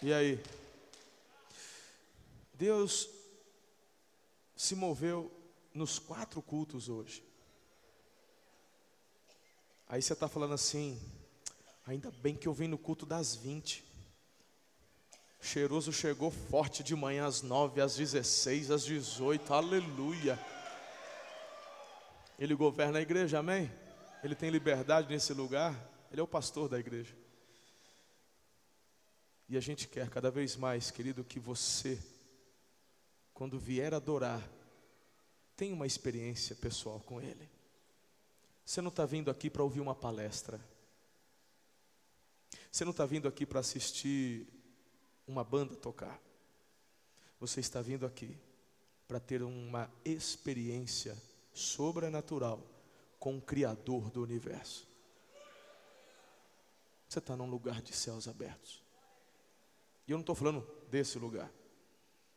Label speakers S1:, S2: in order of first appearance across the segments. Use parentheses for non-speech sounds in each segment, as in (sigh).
S1: E aí? Deus se moveu nos quatro cultos hoje. Aí você está falando assim, ainda bem que eu vim no culto das 20. Cheiroso chegou forte de manhã às 9, às 16, às 18, aleluia. Ele governa a igreja, amém? Ele tem liberdade nesse lugar, ele é o pastor da igreja. E a gente quer cada vez mais, querido, que você, quando vier adorar, tenha uma experiência pessoal com Ele. Você não está vindo aqui para ouvir uma palestra. Você não está vindo aqui para assistir uma banda tocar. Você está vindo aqui para ter uma experiência sobrenatural com o Criador do universo. Você está num lugar de céus abertos. E eu não estou falando desse lugar,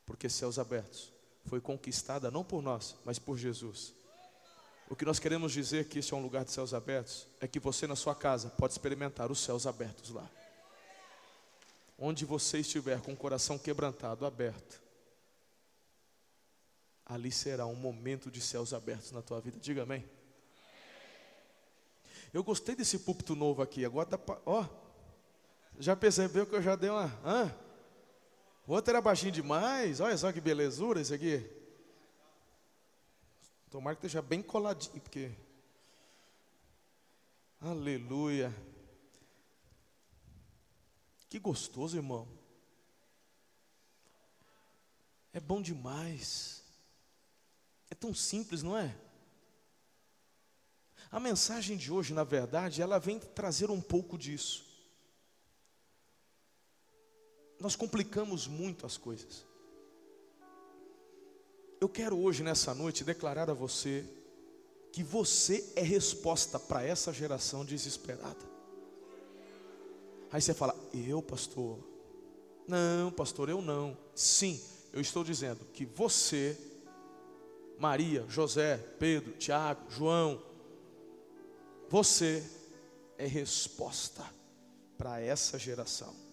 S1: porque céus abertos foi conquistada não por nós, mas por Jesus. O que nós queremos dizer que este é um lugar de céus abertos é que você na sua casa pode experimentar os céus abertos lá. Onde você estiver com o coração quebrantado, aberto, ali será um momento de céus abertos na tua vida. Diga amém. Eu gostei desse púlpito novo aqui. Agora dá pra, ó, já percebeu que eu já dei uma. Hã? O outro era baixinho demais. Olha só que belezura esse aqui. Tomara que esteja bem coladinho, porque. Aleluia. Que gostoso, irmão. É bom demais. É tão simples, não é? A mensagem de hoje, na verdade, ela vem trazer um pouco disso nós complicamos muito as coisas. Eu quero hoje, nessa noite, declarar a você que você é resposta para essa geração desesperada. Aí você fala, eu, pastor? Não, pastor, eu não. Sim, eu estou dizendo que você, Maria, José, Pedro, Tiago, João, você é resposta para essa geração.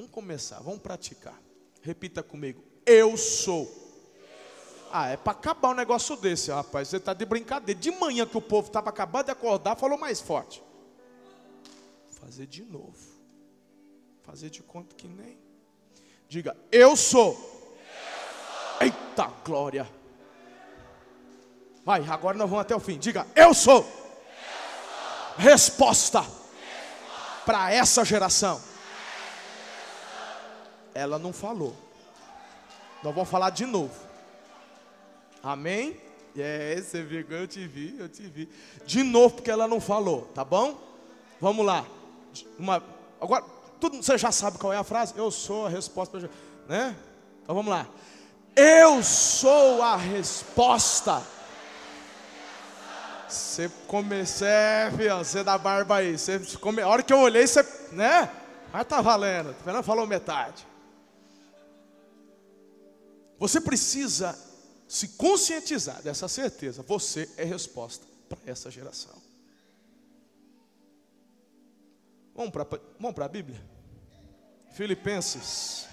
S1: Vamos começar, vamos praticar. Repita comigo. Eu sou. Ah, é para acabar um negócio desse, rapaz. Você está de brincadeira. De manhã que o povo estava acabando de acordar, falou mais forte. Fazer de novo. Fazer de conta que nem. Diga, eu sou. eu sou. Eita glória. Vai, agora nós vamos até o fim. Diga, eu sou. Eu sou. Resposta, Resposta. para essa geração ela não falou. Nós vamos falar de novo. Amém? É, você viu, eu te vi, eu te vi. De novo, porque ela não falou, tá bom? Vamos lá. Uma, agora, tudo, você já sabe qual é a frase? Eu sou a resposta, né? Então vamos lá. Eu sou a resposta. Você comecei, é, filho, você da barba aí. Você come, a hora que eu olhei, você, né? Mas tá valendo. Fernando falou metade. Você precisa se conscientizar dessa certeza. Você é resposta para essa geração. Vamos para vamos a Bíblia? Filipenses.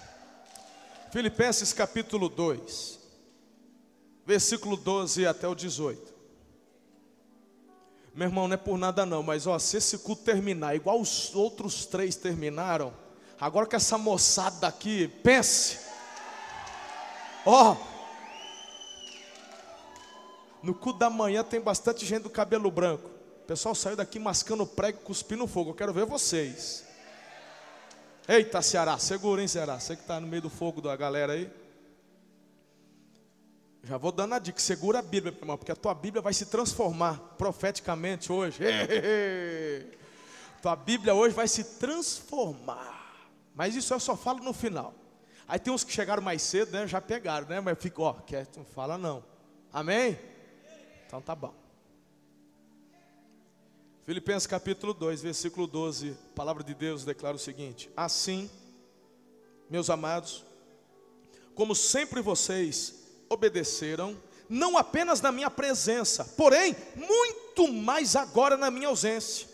S1: Filipenses capítulo 2, versículo 12 até o 18. Meu irmão, não é por nada não, mas ó, se esse culto terminar igual os outros três terminaram, agora que essa moçada daqui, pense, Ó, oh, no cu da manhã tem bastante gente do cabelo branco. O pessoal saiu daqui mascando prego, cuspindo fogo. Eu quero ver vocês. Eita, Ceará, segura, hein, Ceará? Você que está no meio do fogo da galera aí. Já vou dando a dica, segura a Bíblia, irmão, porque a tua Bíblia vai se transformar profeticamente hoje. (laughs) Tua Bíblia hoje vai se transformar. Mas isso eu só falo no final. Aí tem uns que chegaram mais cedo, né? Já pegaram, né? Mas ficou, ó, quieto, não fala não. Amém? Então tá bom. Filipenses capítulo 2, versículo 12, a palavra de Deus declara o seguinte: Assim, meus amados, como sempre vocês obedeceram, não apenas na minha presença, porém, muito mais agora na minha ausência.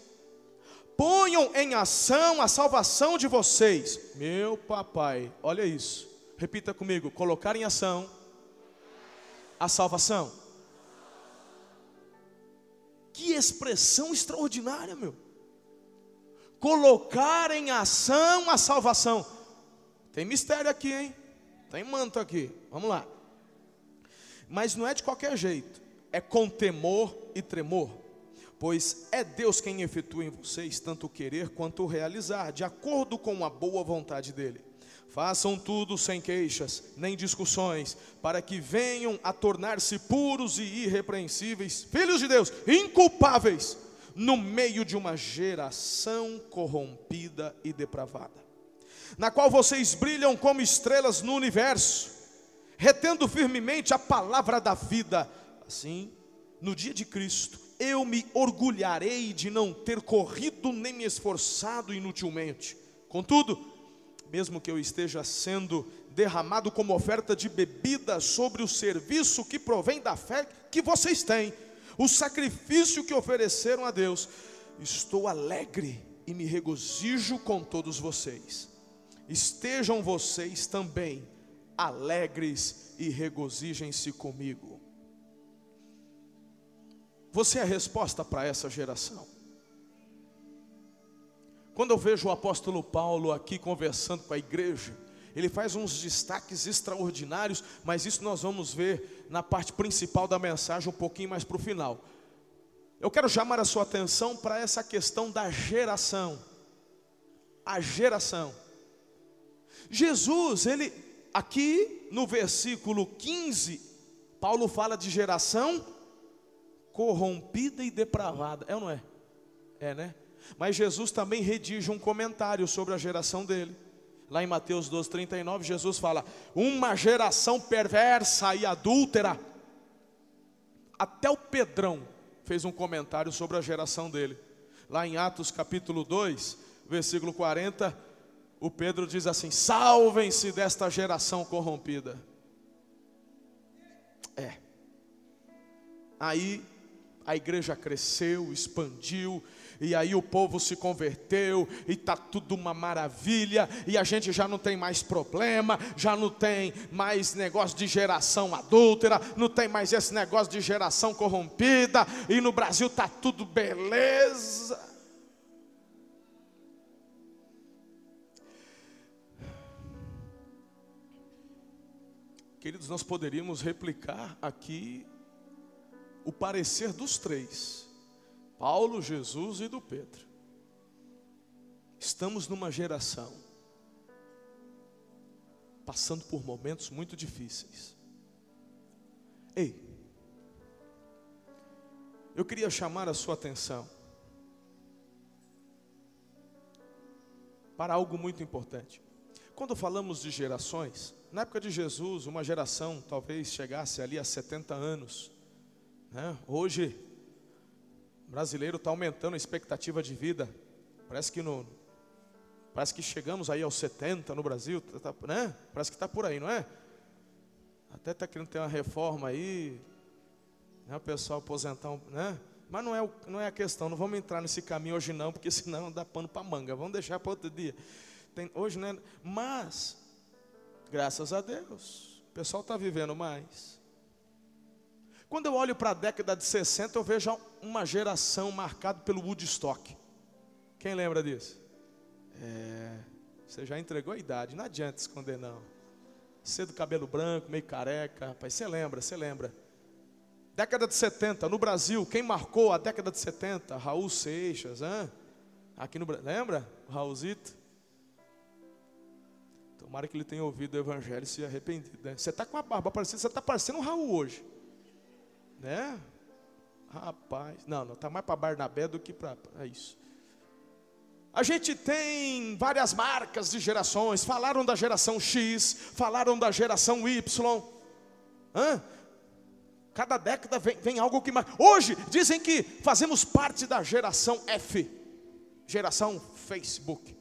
S1: Ponham em ação a salvação de vocês. Meu papai, olha isso. Repita comigo: colocar em ação a salvação. Que expressão extraordinária, meu. Colocar em ação a salvação. Tem mistério aqui, hein? Tem manto aqui. Vamos lá. Mas não é de qualquer jeito. É com temor e tremor. Pois é Deus quem efetua em vocês tanto o querer quanto o realizar, de acordo com a boa vontade dele. Façam tudo sem queixas, nem discussões, para que venham a tornar-se puros e irrepreensíveis, filhos de Deus, inculpáveis, no meio de uma geração corrompida e depravada, na qual vocês brilham como estrelas no universo, retendo firmemente a palavra da vida. Assim, no dia de Cristo, eu me orgulharei de não ter corrido nem me esforçado inutilmente. Contudo, mesmo que eu esteja sendo derramado como oferta de bebida sobre o serviço que provém da fé que vocês têm, o sacrifício que ofereceram a Deus, estou alegre e me regozijo com todos vocês. Estejam vocês também alegres e regozijem-se comigo. Você é a resposta para essa geração. Quando eu vejo o apóstolo Paulo aqui conversando com a igreja, ele faz uns destaques extraordinários, mas isso nós vamos ver na parte principal da mensagem, um pouquinho mais para o final. Eu quero chamar a sua atenção para essa questão da geração. A geração. Jesus, ele, aqui no versículo 15, Paulo fala de geração corrompida e depravada. É ou não é? É, né? Mas Jesus também redige um comentário sobre a geração dele. Lá em Mateus 12, 39, Jesus fala: Uma geração perversa e adúltera. Até o Pedrão fez um comentário sobre a geração dele. Lá em Atos capítulo 2, versículo 40, o Pedro diz assim: Salvem-se desta geração corrompida. É. Aí a igreja cresceu, expandiu, e aí o povo se converteu, e está tudo uma maravilha, e a gente já não tem mais problema, já não tem mais negócio de geração adúltera, não tem mais esse negócio de geração corrompida, e no Brasil está tudo beleza. Queridos, nós poderíamos replicar aqui o parecer dos três: Paulo, Jesus e do Pedro. Estamos numa geração passando por momentos muito difíceis. Ei, eu queria chamar a sua atenção para algo muito importante. Quando falamos de gerações, na época de Jesus, uma geração talvez chegasse ali a 70 anos. Né? Hoje, o brasileiro está aumentando a expectativa de vida. Parece que no, parece que chegamos aí aos 70 no Brasil, tá, tá, né? Parece que está por aí, não é? Até está querendo ter uma reforma aí, né? O pessoal aposentar, né? Mas não é, não é a questão, não vamos entrar nesse caminho hoje não, porque (laughs) senão dá pano para manga. Vamos deixar para outro dia. Tem, hoje, né? Mas, graças a Deus, o pessoal está vivendo mais. Quando eu olho para a década de 60, eu vejo uma geração marcada pelo Woodstock. Quem lembra disso? É, você já entregou a idade, não adianta esconder não. Cedo cabelo branco, meio careca, rapaz, você lembra, você lembra. Década de 70, no Brasil, quem marcou a década de 70? Raul Seixas, hein? aqui no Brasil, lembra? Raulzito. Tomara que ele tenha ouvido o evangelho e se arrependido. Né? Você está com a barba parecida, você está parecendo um Raul hoje. Né? Rapaz, não, não, está mais para Barnabé do que para é isso. A gente tem várias marcas de gerações. Falaram da geração X, falaram da geração Y. Hã? Cada década vem, vem algo que mais. Hoje dizem que fazemos parte da geração F, geração Facebook.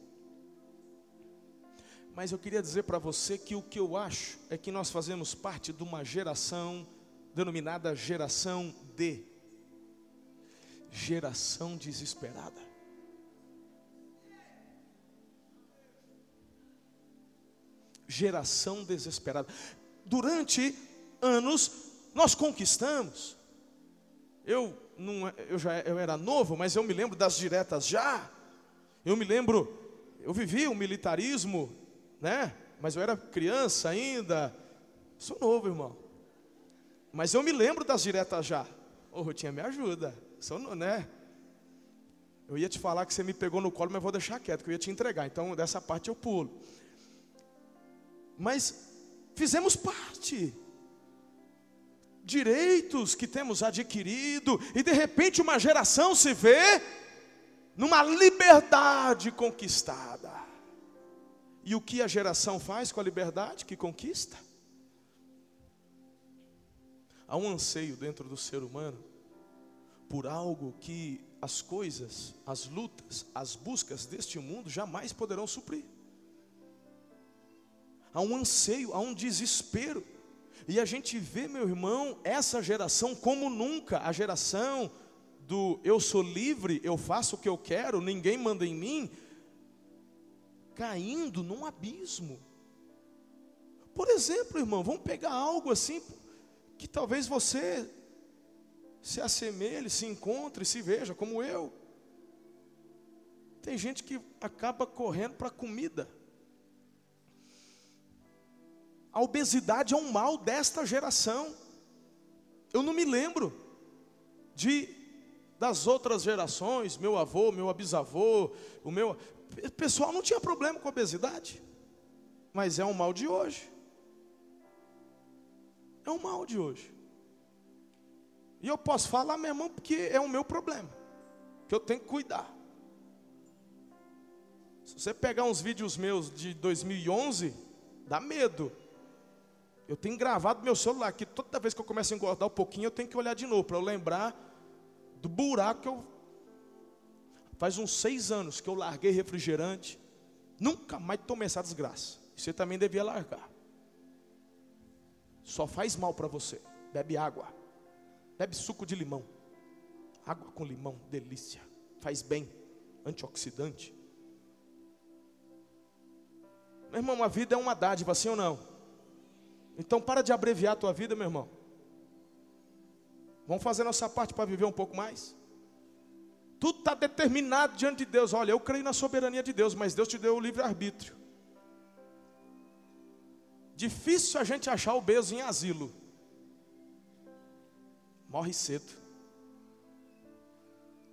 S1: Mas eu queria dizer para você que o que eu acho é que nós fazemos parte de uma geração denominada geração D. Geração desesperada. Geração desesperada. Durante anos nós conquistamos. Eu não, é, eu já eu era novo, mas eu me lembro das diretas já. Eu me lembro, eu vivi o militarismo, né? Mas eu era criança ainda. Sou novo, irmão. Mas eu me lembro das diretas já. Ô, oh, Rutinha, me ajuda. Sou, né? Eu ia te falar que você me pegou no colo, mas vou deixar quieto, que eu ia te entregar. Então, dessa parte eu pulo. Mas fizemos parte. Direitos que temos adquirido, e de repente uma geração se vê numa liberdade conquistada. E o que a geração faz com a liberdade que conquista? Há um anseio dentro do ser humano por algo que as coisas, as lutas, as buscas deste mundo jamais poderão suprir. Há um anseio, há um desespero. E a gente vê, meu irmão, essa geração como nunca, a geração do eu sou livre, eu faço o que eu quero, ninguém manda em mim, caindo num abismo. Por exemplo, irmão, vamos pegar algo assim que talvez você se assemelhe, se encontre, se veja como eu. Tem gente que acaba correndo para comida. A obesidade é um mal desta geração. Eu não me lembro de das outras gerações, meu avô, meu bisavô, o meu o pessoal não tinha problema com obesidade. Mas é um mal de hoje. É um mal de hoje. E eu posso falar, meu irmão, porque é o meu problema. Que eu tenho que cuidar. Se você pegar uns vídeos meus de 2011, dá medo. Eu tenho gravado meu celular que toda vez que eu começo a engordar um pouquinho, eu tenho que olhar de novo para eu lembrar do buraco que eu. Faz uns seis anos que eu larguei refrigerante. Nunca mais tomei essa desgraça. Você também devia largar. Só faz mal para você. Bebe água. Bebe suco de limão. Água com limão, delícia. Faz bem. Antioxidante. Meu irmão, a vida é uma dádiva, sim ou não? Então para de abreviar a tua vida, meu irmão. Vamos fazer nossa parte para viver um pouco mais. Tudo está determinado diante de Deus. Olha, eu creio na soberania de Deus, mas Deus te deu o livre-arbítrio. Difícil a gente achar obeso em asilo morre cedo.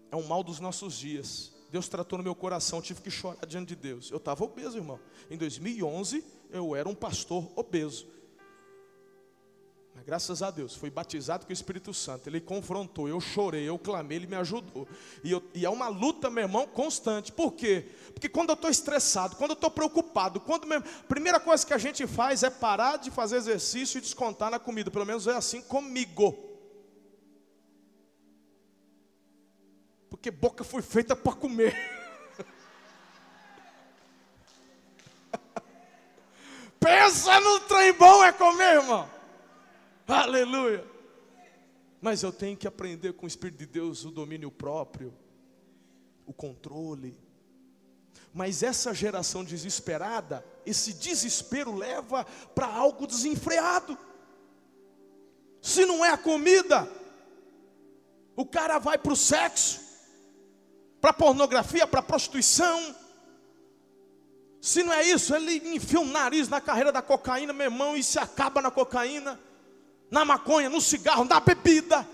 S1: É um mal dos nossos dias. Deus tratou no meu coração, tive que chorar diante de Deus. Eu estava obeso, irmão. Em 2011, eu era um pastor obeso. Mas graças a Deus, fui batizado com o Espírito Santo. Ele confrontou, eu chorei, eu clamei, ele me ajudou. E, eu, e é uma luta, meu irmão, constante. Por quê? Porque quando eu estou estressado, quando eu estou preocupado, quando a primeira coisa que a gente faz é parar de fazer exercício e descontar na comida. Pelo menos é assim comigo. Porque boca foi feita para comer. (laughs) Pensa no trem bom é comer, irmão. Aleluia. Mas eu tenho que aprender com o Espírito de Deus o domínio próprio, o controle. Mas essa geração desesperada, esse desespero leva para algo desenfreado. Se não é a comida, o cara vai para o sexo, para pornografia, para prostituição. Se não é isso, ele enfia o nariz na carreira da cocaína, meu irmão, e se acaba na cocaína, na maconha, no cigarro, na bebida.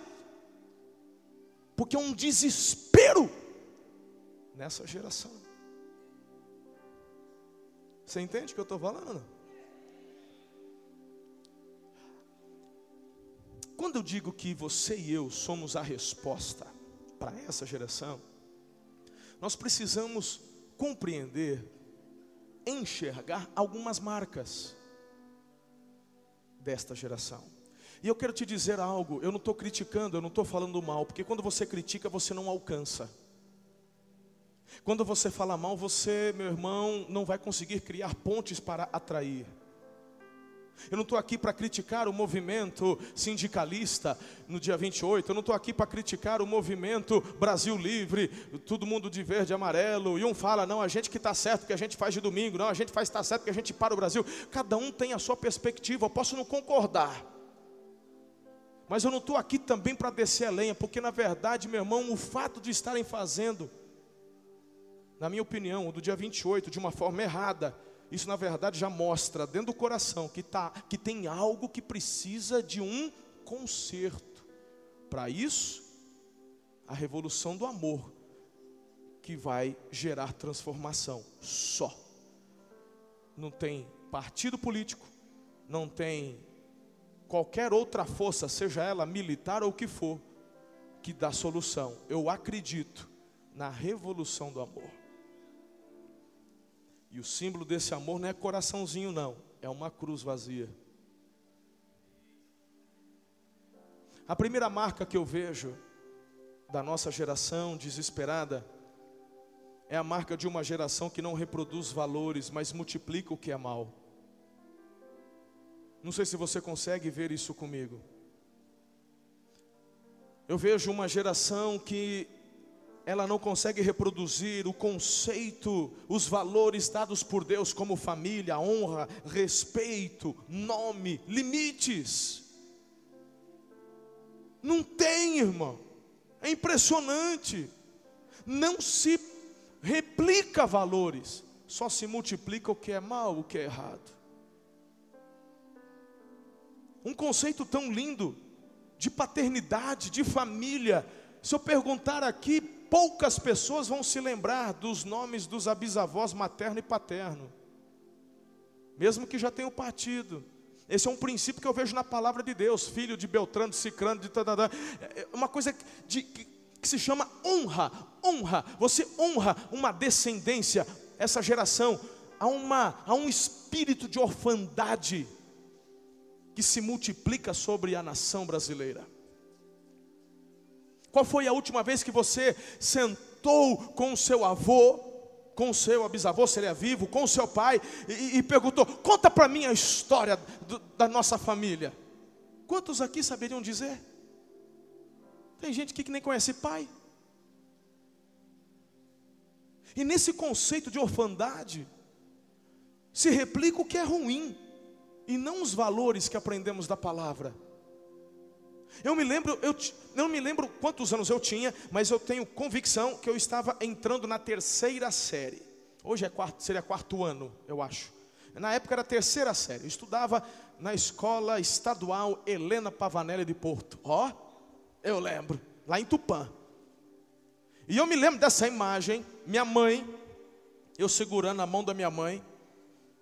S1: Porque é um desespero nessa geração. Você entende o que eu estou falando? Quando eu digo que você e eu somos a resposta para essa geração, nós precisamos compreender, enxergar algumas marcas desta geração. E eu quero te dizer algo, eu não estou criticando, eu não estou falando mal, porque quando você critica, você não alcança. Quando você fala mal, você, meu irmão, não vai conseguir criar pontes para atrair. Eu não estou aqui para criticar o movimento sindicalista no dia 28. Eu não estou aqui para criticar o movimento Brasil Livre, todo mundo de verde e amarelo. E um fala, não, a gente que está certo que a gente faz de domingo. Não, a gente faz está certo que a gente para o Brasil. Cada um tem a sua perspectiva. Eu posso não concordar. Mas eu não estou aqui também para descer a lenha, porque na verdade, meu irmão, o fato de estarem fazendo, na minha opinião, do dia 28, de uma forma errada, isso na verdade já mostra dentro do coração que, tá, que tem algo que precisa de um conserto. Para isso, a revolução do amor que vai gerar transformação. Só. Não tem partido político, não tem qualquer outra força, seja ela militar ou o que for, que dá solução. Eu acredito na revolução do amor. E o símbolo desse amor não é coraçãozinho, não, é uma cruz vazia. A primeira marca que eu vejo da nossa geração desesperada é a marca de uma geração que não reproduz valores, mas multiplica o que é mal. Não sei se você consegue ver isso comigo. Eu vejo uma geração que ela não consegue reproduzir o conceito, os valores dados por Deus como família, honra, respeito, nome, limites. Não tem, irmão. É impressionante. Não se replica valores, só se multiplica o que é mal, o que é errado. Um conceito tão lindo de paternidade, de família. Se eu perguntar aqui, poucas pessoas vão se lembrar dos nomes dos bisavós materno e paterno, mesmo que já tenham partido. Esse é um princípio que eu vejo na palavra de Deus, filho de Beltrano, de Cicrano, de tadadá. É uma coisa de, que, que se chama honra, honra. Você honra uma descendência, essa geração. Há, uma, há um espírito de orfandade que se multiplica sobre a nação brasileira. Qual foi a última vez que você sentou com o seu avô, com o seu bisavô, seria vivo, com o seu pai, e, e perguntou: conta para mim a história do, da nossa família? Quantos aqui saberiam dizer? Tem gente aqui que nem conhece pai. E nesse conceito de orfandade, se replica o que é ruim, e não os valores que aprendemos da palavra. Eu me lembro, eu não me lembro quantos anos eu tinha, mas eu tenho convicção que eu estava entrando na terceira série. Hoje é quarto, seria quarto ano, eu acho. Na época era terceira série. Eu estudava na escola estadual Helena Pavanelli de Porto. Ó, oh, eu lembro, lá em Tupã. E eu me lembro dessa imagem, minha mãe, eu segurando a mão da minha mãe,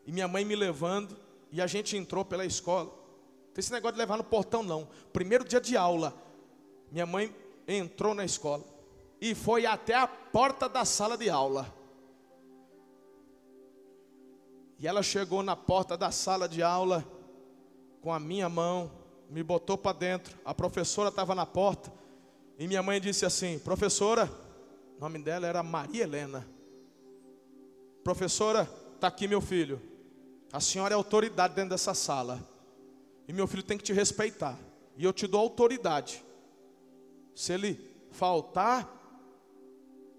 S1: e minha mãe me levando, e a gente entrou pela escola. Tem esse negócio de levar no portão, não. Primeiro dia de aula, minha mãe entrou na escola e foi até a porta da sala de aula. E ela chegou na porta da sala de aula com a minha mão, me botou para dentro. A professora estava na porta e minha mãe disse assim: Professora, o nome dela era Maria Helena. Professora, está aqui meu filho. A senhora é autoridade dentro dessa sala. E meu filho tem que te respeitar. E eu te dou autoridade. Se ele faltar,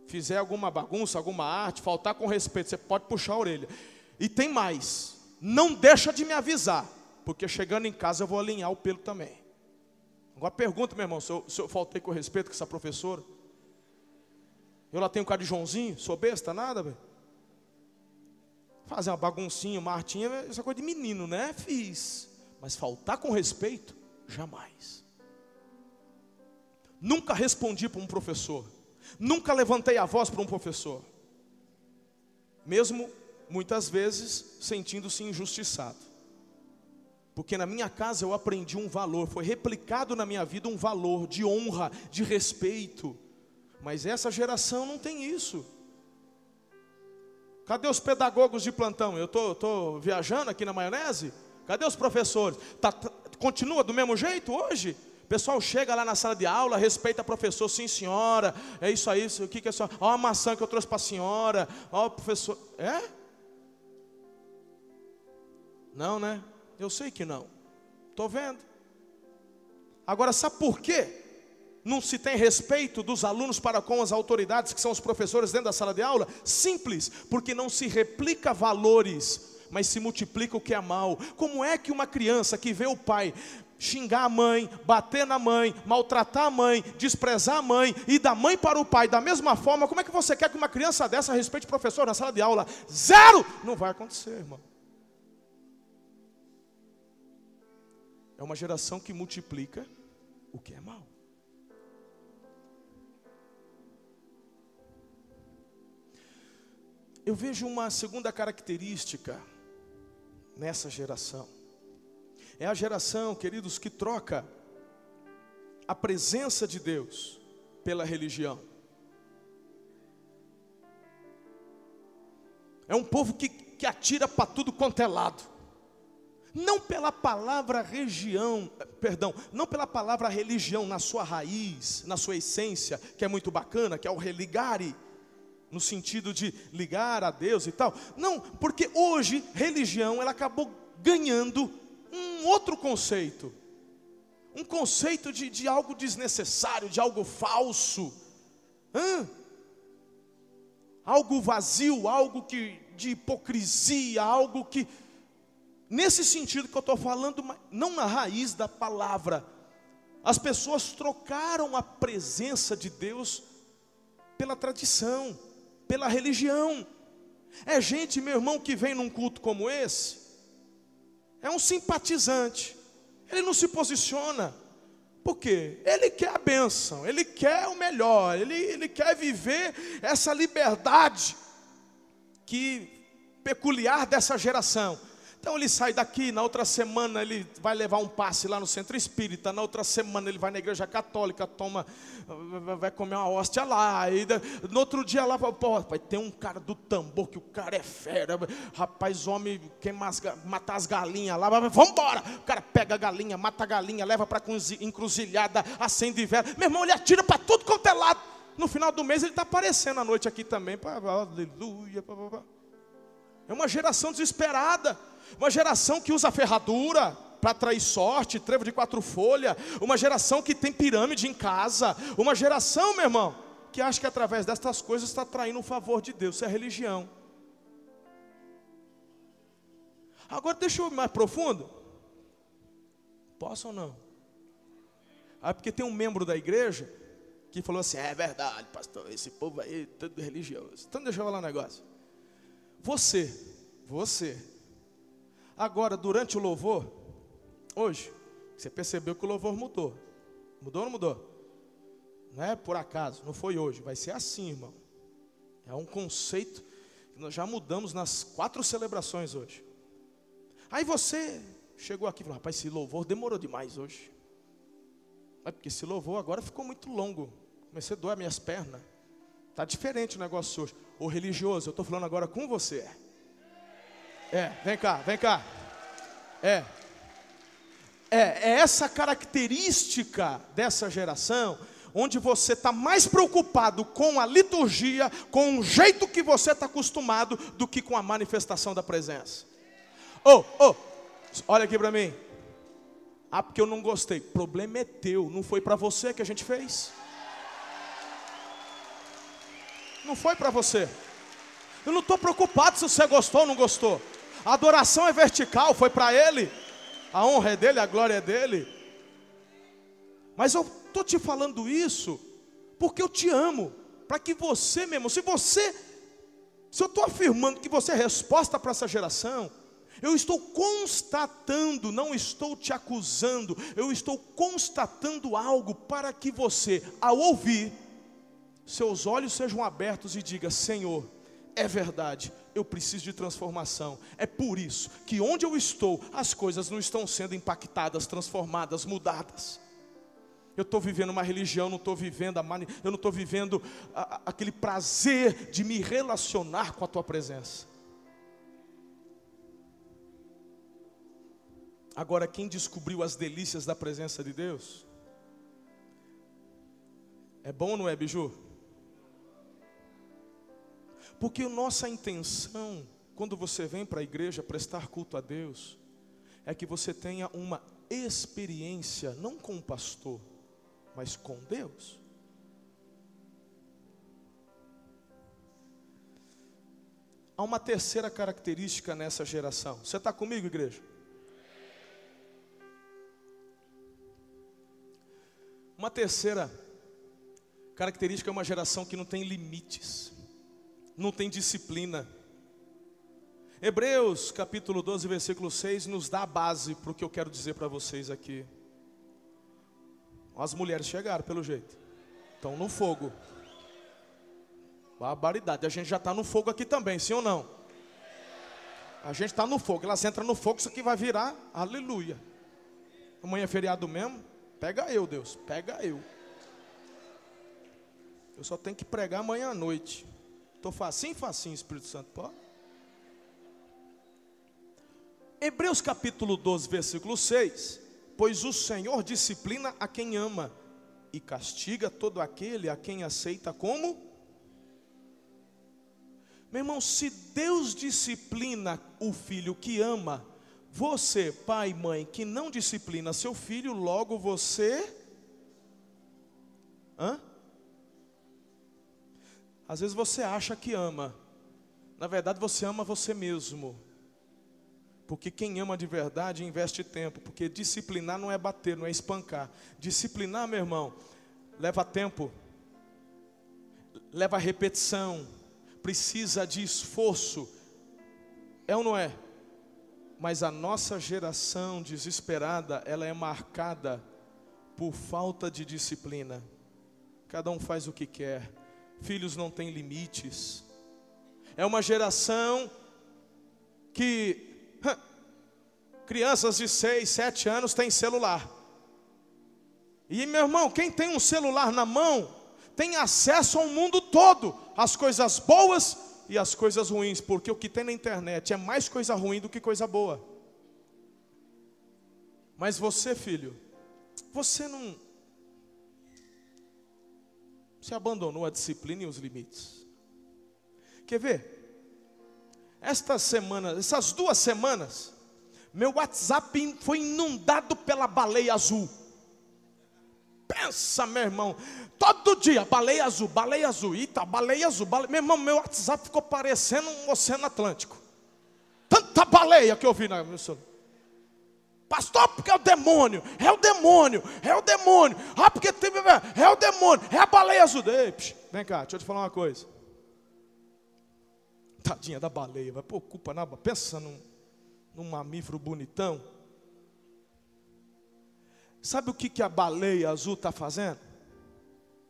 S1: fizer alguma bagunça, alguma arte, faltar com respeito, você pode puxar a orelha. E tem mais. Não deixa de me avisar. Porque chegando em casa eu vou alinhar o pelo também. Agora pergunta, meu irmão, se eu, se eu faltei com respeito com essa professora. Eu lá tenho cara de Joãozinho, sou besta, nada, velho. Fazer uma baguncinha, uma artinha, essa coisa de menino, né? Fiz. Mas faltar com respeito, jamais. Nunca respondi para um professor. Nunca levantei a voz para um professor. Mesmo muitas vezes sentindo-se injustiçado. Porque na minha casa eu aprendi um valor, foi replicado na minha vida um valor de honra, de respeito. Mas essa geração não tem isso. Cadê os pedagogos de plantão? Eu tô, tô viajando aqui na maionese? Cadê os professores? Tá, continua do mesmo jeito hoje? O pessoal chega lá na sala de aula, respeita o professor, sim senhora, é isso aí, o que, que é isso? Ó a maçã que eu trouxe para a senhora, ó o professor. É? Não, né? Eu sei que não. Estou vendo. Agora, sabe por quê? Não se tem respeito dos alunos para com as autoridades, que são os professores dentro da sala de aula? Simples, porque não se replica valores, mas se multiplica o que é mal. Como é que uma criança que vê o pai xingar a mãe, bater na mãe, maltratar a mãe, desprezar a mãe e da mãe para o pai da mesma forma, como é que você quer que uma criança dessa respeite o professor na sala de aula? Zero! Não vai acontecer, irmão. É uma geração que multiplica o que é mal. Eu vejo uma segunda característica nessa geração. É a geração, queridos, que troca a presença de Deus pela religião. É um povo que, que atira para tudo quanto é lado. Não pela palavra região, perdão, não pela palavra religião na sua raiz, na sua essência, que é muito bacana, que é o religare, no sentido de ligar a Deus e tal. Não, porque hoje religião ela acabou ganhando um outro conceito. Um conceito de, de algo desnecessário, de algo falso. Hã? Algo vazio, algo que, de hipocrisia, algo que. Nesse sentido que eu estou falando, não na raiz da palavra. As pessoas trocaram a presença de Deus pela tradição, pela religião. É gente, meu irmão, que vem num culto como esse, é um simpatizante. Ele não se posiciona. Por quê? Ele quer a bênção, ele quer o melhor, ele, ele quer viver essa liberdade que peculiar dessa geração. Então ele sai daqui, na outra semana ele vai levar um passe lá no centro espírita, na outra semana ele vai na igreja católica, toma, vai comer uma hóstia lá, e no outro dia lá, vai ter um cara do tambor, que o cara é fera, rapaz, homem, quem matar as galinhas lá, vamos embora, o cara pega a galinha, mata a galinha, leva para encruzilhada, acende vela, meu irmão, ele atira para tudo quanto é lado, no final do mês ele está aparecendo à noite aqui também, aleluia, é uma geração desesperada, uma geração que usa ferradura para atrair sorte, trevo de quatro folhas, uma geração que tem pirâmide em casa, uma geração, meu irmão, que acha que através destas coisas está atraindo o favor de Deus, isso é religião. Agora deixa eu ir mais profundo. Posso ou não? Ah, porque tem um membro da igreja que falou assim: é verdade, pastor, esse povo aí é todo religioso. Então deixa eu falar um negócio. Você, você, Agora, durante o louvor, hoje, você percebeu que o louvor mudou. Mudou ou não mudou? Não é por acaso, não foi hoje, vai ser assim, irmão. É um conceito que nós já mudamos nas quatro celebrações hoje. Aí você chegou aqui e falou: rapaz, esse louvor demorou demais hoje. É porque esse louvor agora ficou muito longo. Comecei a doer minhas pernas. Está diferente o negócio hoje. O religioso, eu estou falando agora com você. É, vem cá, vem cá. É. É, é essa característica dessa geração, onde você está mais preocupado com a liturgia, com o jeito que você está acostumado, do que com a manifestação da presença. Oh, oh, olha aqui para mim. Ah, porque eu não gostei. Problema é teu, não foi para você que a gente fez. Não foi para você. Eu não estou preocupado se você gostou ou não gostou. A adoração é vertical, foi para Ele. A honra é dele, a glória é dele. Mas eu estou te falando isso porque eu te amo. Para que você, meu irmão, se você, se eu estou afirmando que você é resposta para essa geração, eu estou constatando, não estou te acusando, eu estou constatando algo para que você, ao ouvir, seus olhos sejam abertos e diga: Senhor, é verdade, eu preciso de transformação. É por isso que onde eu estou, as coisas não estão sendo impactadas, transformadas, mudadas. Eu estou vivendo uma religião, não estou vivendo a mani... eu não estou vivendo a, a, aquele prazer de me relacionar com a tua presença. Agora, quem descobriu as delícias da presença de Deus? É bom, não é, Biju? Porque nossa intenção, quando você vem para a igreja prestar culto a Deus, é que você tenha uma experiência, não com o pastor, mas com Deus. Há uma terceira característica nessa geração. Você está comigo, igreja? Uma terceira característica é uma geração que não tem limites, não tem disciplina. Hebreus capítulo 12, versículo 6 nos dá a base para o que eu quero dizer para vocês aqui. As mulheres chegaram, pelo jeito, estão no fogo. Barbaridade, a gente já está no fogo aqui também, sim ou não? A gente está no fogo, elas entram no fogo, isso aqui vai virar, aleluia. Amanhã é feriado mesmo, pega eu, Deus, pega eu. Eu só tenho que pregar amanhã à noite. Estou facinho, facinho, Espírito Santo, pode? Hebreus capítulo 12, versículo 6. Pois o Senhor disciplina a quem ama e castiga todo aquele a quem aceita como meu irmão, se Deus disciplina o filho que ama, você, pai e mãe, que não disciplina seu filho, logo você. Hã? Às vezes você acha que ama, na verdade você ama você mesmo. Porque quem ama de verdade investe tempo, porque disciplinar não é bater, não é espancar. Disciplinar, meu irmão, leva tempo, leva repetição, precisa de esforço. É ou não é? Mas a nossa geração desesperada, ela é marcada por falta de disciplina. Cada um faz o que quer. Filhos não têm limites. É uma geração que crianças de 6, 7 anos têm celular. E meu irmão, quem tem um celular na mão, tem acesso ao mundo todo as coisas boas e as coisas ruins, porque o que tem na internet é mais coisa ruim do que coisa boa. Mas você, filho, você não. Você abandonou a disciplina e os limites. Quer ver? Esta semana, essas duas semanas, meu WhatsApp foi inundado pela baleia azul. Pensa, meu irmão, todo dia, baleia azul, baleia azul, eita, baleia azul, baleia... meu irmão, meu WhatsApp ficou parecendo um oceano Atlântico. Tanta baleia que eu vi na meu celular. Pastor, porque é o demônio, é o demônio, é o demônio. Ah, porque tem, é o demônio, é a baleia azul. Ei, psh, vem cá, deixa eu te falar uma coisa. Tadinha da baleia, vai pôr culpa na Pensa num, num mamífero bonitão. Sabe o que, que a baleia azul está fazendo?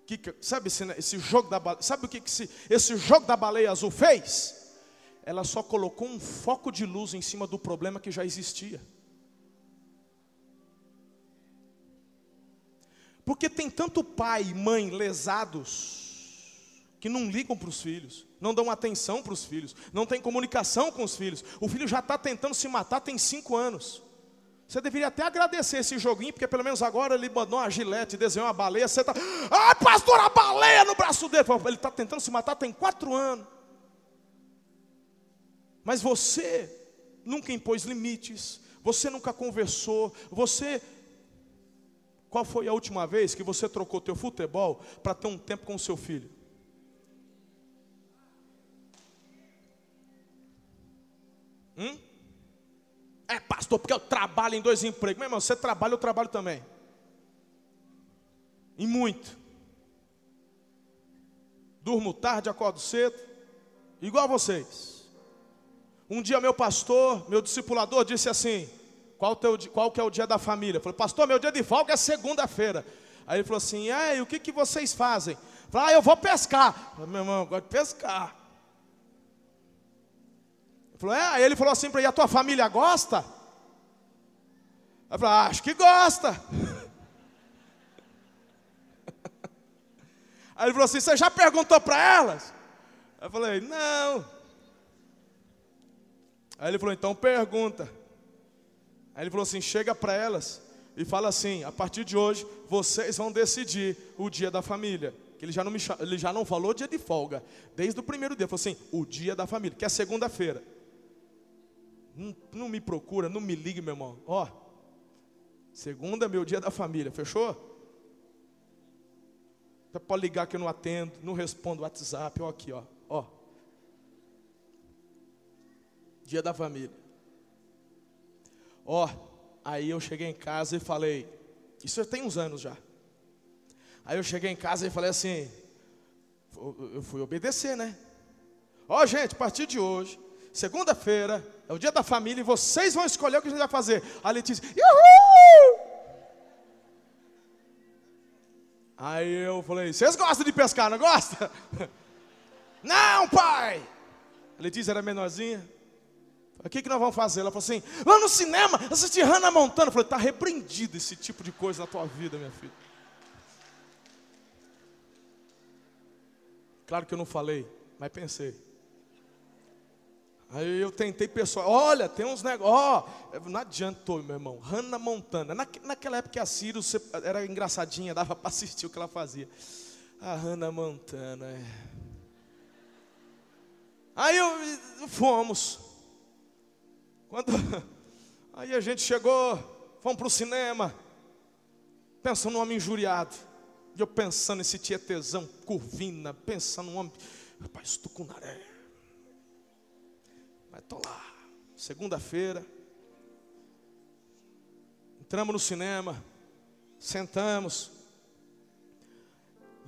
S1: Que, sabe esse, esse, jogo da baleia, sabe o que, que esse, esse jogo da baleia azul fez? Ela só colocou um foco de luz em cima do problema que já existia. Porque tem tanto pai e mãe lesados que não ligam para os filhos, não dão atenção para os filhos, não tem comunicação com os filhos. O filho já está tentando se matar tem cinco anos. Você deveria até agradecer esse joguinho, porque pelo menos agora ele mandou uma gilete, desenhou uma baleia. Você está, ah, pastor, a baleia no braço dele. Ele está tentando se matar tem quatro anos. Mas você nunca impôs limites, você nunca conversou, você. Qual foi a última vez que você trocou teu futebol para ter um tempo com seu filho? Hum? É, pastor, porque eu trabalho em dois empregos. Meu irmão, você trabalha, eu trabalho também. E muito. Durmo tarde, acordo cedo. Igual a vocês. Um dia meu pastor, meu discipulador disse assim: qual, teu, qual que é o dia da família? Eu falei, pastor, meu dia de folga é segunda-feira. Aí ele falou assim: e o que, que vocês fazem? Eu falei, ah, eu vou pescar. Eu falei, meu irmão, eu gosto de pescar. Ele falou, é, aí ele falou assim para ele, a tua família gosta? Eu falei, ah, acho que gosta. (laughs) Aí ele falou assim, você já perguntou para elas? Eu falei, não. Aí ele falou, então pergunta. Aí ele falou assim, chega para elas e fala assim, a partir de hoje vocês vão decidir o dia da família. Que ele já não me ele já não falou dia de folga. Desde o primeiro dia, ele falou assim, o dia da família, que é segunda-feira. Não, não me procura, não me ligue, meu irmão. Ó, segunda é meu dia da família, fechou? Você pode ligar que eu não atendo, não respondo WhatsApp, ó aqui, ó. ó. Dia da família. Ó, aí eu cheguei em casa e falei, isso tem uns anos já. Aí eu cheguei em casa e falei assim, eu fui obedecer, né? Ó, gente, a partir de hoje, segunda-feira, é o dia da família e vocês vão escolher o que a gente vai fazer. A Letícia, uhul! Aí eu falei, vocês gostam de pescar, não gostam? (laughs) Não, pai! A Letícia era menorzinha. O que, que nós vamos fazer? Ela falou assim: vamos no cinema, assistir Hannah Montana. Eu falei: está repreendido esse tipo de coisa na tua vida, minha filha. Claro que eu não falei, mas pensei. Aí eu tentei pessoal, olha, tem uns negócios, oh, não adiantou, meu irmão. Hannah Montana, Na, naquela época a Ciro era engraçadinha, dava para assistir o que ela fazia. A Hannah Montana, é. Aí eu, fomos. Quando, (laughs) aí a gente chegou, fomos para o cinema, pensando num homem injuriado. E eu pensando nesse tietezão, curvina, pensando num homem, rapaz, tucunaré. Mas estou lá, segunda-feira, entramos no cinema, sentamos,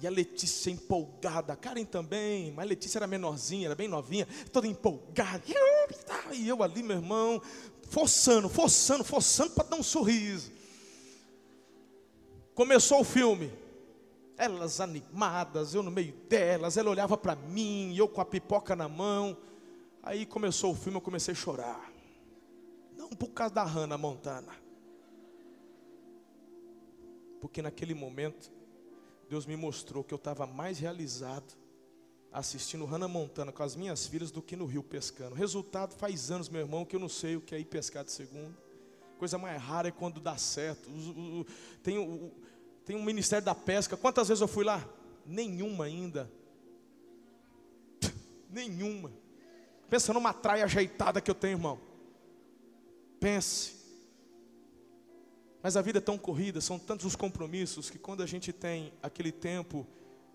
S1: e a Letícia empolgada, Karen também, mas a Letícia era menorzinha, era bem novinha, toda empolgada. E eu ali, meu irmão, forçando, forçando, forçando para dar um sorriso. Começou o filme. Elas animadas, eu no meio delas, ela olhava para mim, eu com a pipoca na mão. Aí começou o filme, eu comecei a chorar. Não por causa da Hannah Montana. Porque naquele momento Deus me mostrou que eu estava mais realizado assistindo Hannah Montana com as minhas filhas do que no rio pescando. Resultado, faz anos, meu irmão, que eu não sei o que é ir pescar de segunda. Coisa mais rara é quando dá certo. Tem, tem um Ministério da Pesca. Quantas vezes eu fui lá? Nenhuma ainda. (laughs) Nenhuma. Pensa numa traia ajeitada que eu tenho, irmão. Pense. Mas a vida é tão corrida, são tantos os compromissos que quando a gente tem aquele tempo,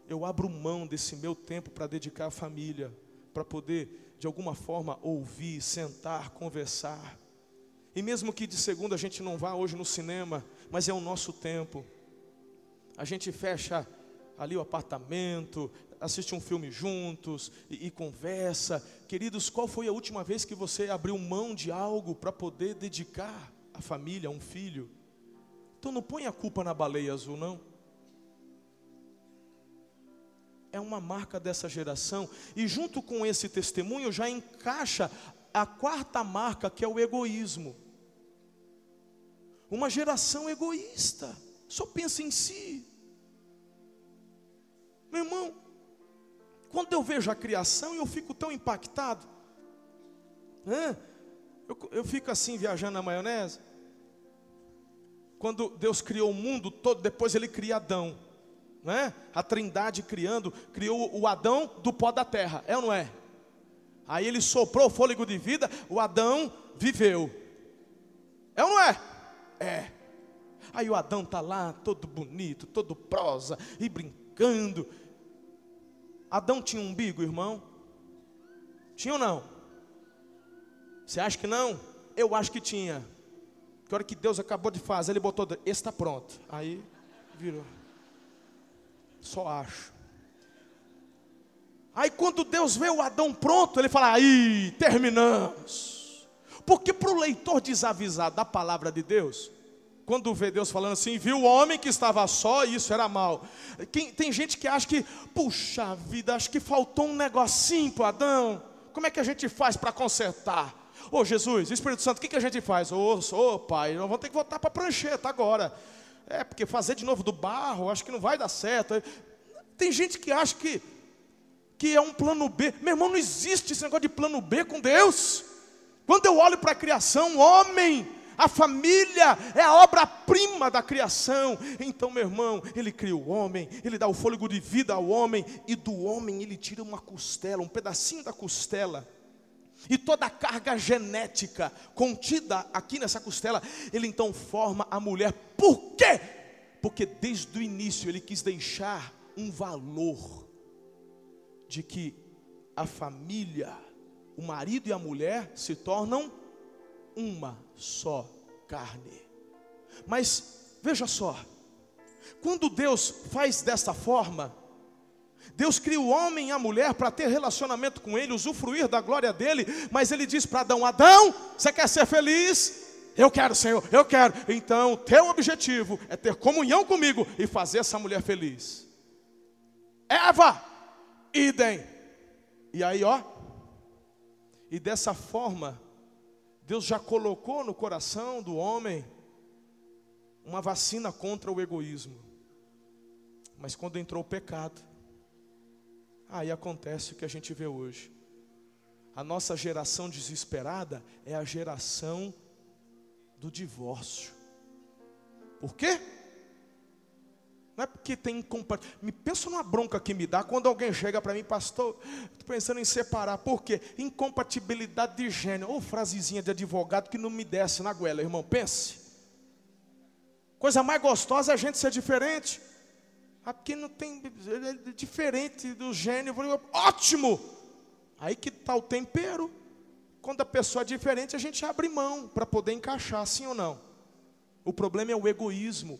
S1: eu abro mão desse meu tempo para dedicar à família, para poder de alguma forma ouvir, sentar, conversar. E mesmo que de segunda a gente não vá hoje no cinema, mas é o nosso tempo. A gente fecha ali o apartamento, assiste um filme juntos e, e, conversa. Queridos, qual foi a última vez que você abriu mão de algo para poder dedicar à família, a um filho? Então não põe a culpa na baleia azul, não. É uma marca dessa geração. E junto com esse testemunho já encaixa a quarta marca, que é o egoísmo. Uma geração egoísta, só pensa em si. Meu irmão, quando eu vejo a criação, eu fico tão impactado. Eu, eu fico assim viajando na maionese quando Deus criou o mundo todo, depois ele cria Adão, né? A Trindade criando, criou o Adão do pó da terra, é ou não é? Aí ele soprou o fôlego de vida, o Adão viveu. É ou não é? É. Aí o Adão tá lá, todo bonito, todo prosa e brincando. Adão tinha um umbigo, irmão? Tinha ou não? Você acha que não? Eu acho que tinha. Que hora que Deus acabou de fazer, ele botou, está pronto. Aí virou. Só acho. Aí quando Deus vê o Adão pronto, ele fala, aí, terminamos. Porque para o leitor desavisado da palavra de Deus, quando vê Deus falando assim, viu o homem que estava só isso era mal. Quem, tem gente que acha que, puxa vida, acho que faltou um negocinho para Adão. Como é que a gente faz para consertar? Ô oh, Jesus, Espírito Santo, o que, que a gente faz? Ô oh, oh, Pai, nós vamos ter que voltar para a prancheta agora. É, porque fazer de novo do barro, acho que não vai dar certo. Tem gente que acha que, que é um plano B. Meu irmão, não existe esse negócio de plano B com Deus. Quando eu olho para a criação, homem, a família é a obra-prima da criação. Então, meu irmão, ele cria o homem, ele dá o fôlego de vida ao homem, e do homem ele tira uma costela, um pedacinho da costela e toda a carga genética contida aqui nessa costela, ele então forma a mulher. Por quê? Porque desde o início ele quis deixar um valor de que a família, o marido e a mulher se tornam uma só carne. Mas veja só, quando Deus faz desta forma, Deus cria o homem e a mulher para ter relacionamento com Ele, usufruir da glória dele, mas Ele diz para Adão: Adão, você quer ser feliz? Eu quero, Senhor, eu quero. Então, teu objetivo é ter comunhão comigo e fazer essa mulher feliz. Eva, idem. E aí, ó, e dessa forma, Deus já colocou no coração do homem uma vacina contra o egoísmo. Mas quando entrou o pecado, aí acontece o que a gente vê hoje. A nossa geração desesperada é a geração do divórcio. Por quê? Não é porque tem incompatibilidade. Me pensa numa bronca que me dá quando alguém chega para mim, pastor, estou pensando em separar. Por quê? Incompatibilidade de gênero. Ou frasezinha de advogado que não me desce na goela, irmão. Pense. Coisa mais gostosa é a gente ser diferente. Aqui não tem. É diferente do gênero. Ótimo! Aí que está o tempero. Quando a pessoa é diferente, a gente abre mão para poder encaixar, sim ou não? O problema é o egoísmo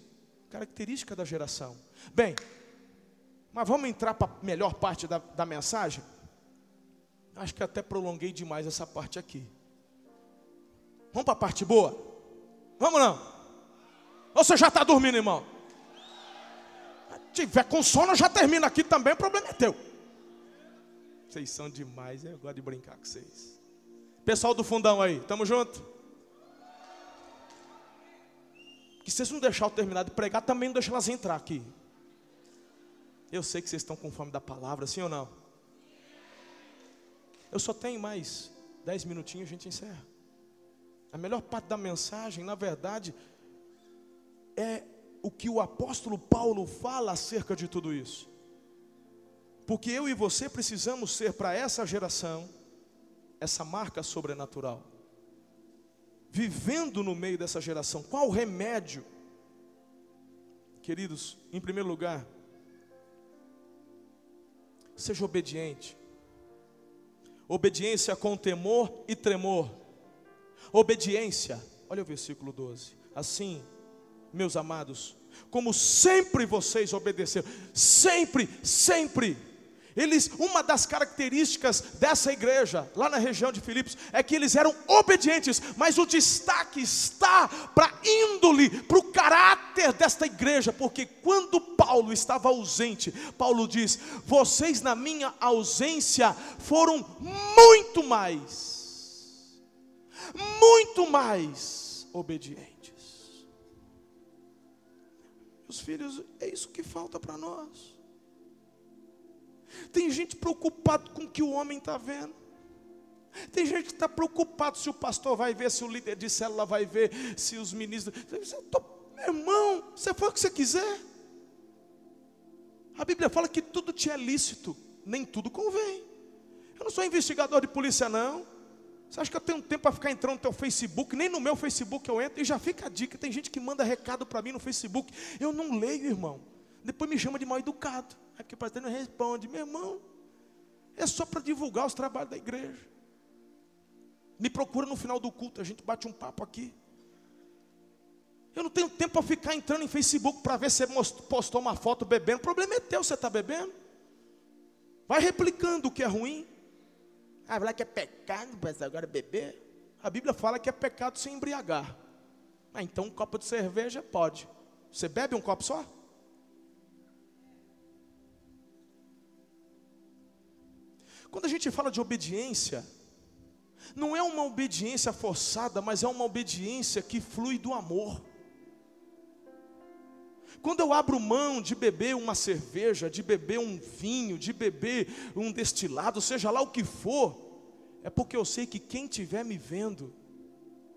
S1: característica da geração. Bem, mas vamos entrar para a melhor parte da, da mensagem? Acho que até prolonguei demais essa parte aqui. Vamos para a parte boa? Vamos não? Ou você já está dormindo, irmão? Tiver com sono, já termina aqui também, o problema é teu. Vocês são demais, eu gosto de brincar com vocês. Pessoal do fundão aí, tamo junto? que vocês não deixar eu terminar de pregar, também não deixa elas entrar aqui. Eu sei que vocês estão com fome da palavra, sim ou não? Eu só tenho mais dez minutinhos, a gente encerra. A melhor parte da mensagem, na verdade, é o que o apóstolo Paulo fala acerca de tudo isso. Porque eu e você precisamos ser para essa geração essa marca sobrenatural vivendo no meio dessa geração. Qual o remédio? Queridos, em primeiro lugar, seja obediente. Obediência com temor e tremor. Obediência, olha o versículo 12. Assim, meus amados, como sempre vocês obedeceram, sempre, sempre eles, uma das características dessa igreja, lá na região de Filipos, é que eles eram obedientes, mas o destaque está para a índole, para o caráter desta igreja, porque quando Paulo estava ausente, Paulo diz: Vocês na minha ausência foram muito mais, muito mais obedientes. Meus filhos, é isso que falta para nós. Tem gente preocupado com o que o homem está vendo. Tem gente que está preocupado se o pastor vai ver, se o líder de célula vai ver, se os ministros. Meu irmão, você faz o que você quiser. A Bíblia fala que tudo te é lícito, nem tudo convém. Eu não sou investigador de polícia, não. Você acha que eu tenho tempo para ficar entrando no teu Facebook? Nem no meu Facebook eu entro. E já fica a dica: tem gente que manda recado para mim no Facebook. Eu não leio, irmão. Depois me chama de mal educado. É porque o pastor não responde. Meu irmão, é só para divulgar os trabalhos da igreja. Me procura no final do culto, a gente bate um papo aqui. Eu não tenho tempo para ficar entrando em Facebook para ver se você postou uma foto bebendo. O problema é teu, você está bebendo. Vai replicando o que é ruim. Ah, lá que é pecado, mas agora beber. A Bíblia fala que é pecado se embriagar. Ah, então um copo de cerveja pode. Você bebe um copo só? Quando a gente fala de obediência, não é uma obediência forçada, mas é uma obediência que flui do amor. Quando eu abro mão de beber uma cerveja, de beber um vinho, de beber um destilado, seja lá o que for, é porque eu sei que quem estiver me vendo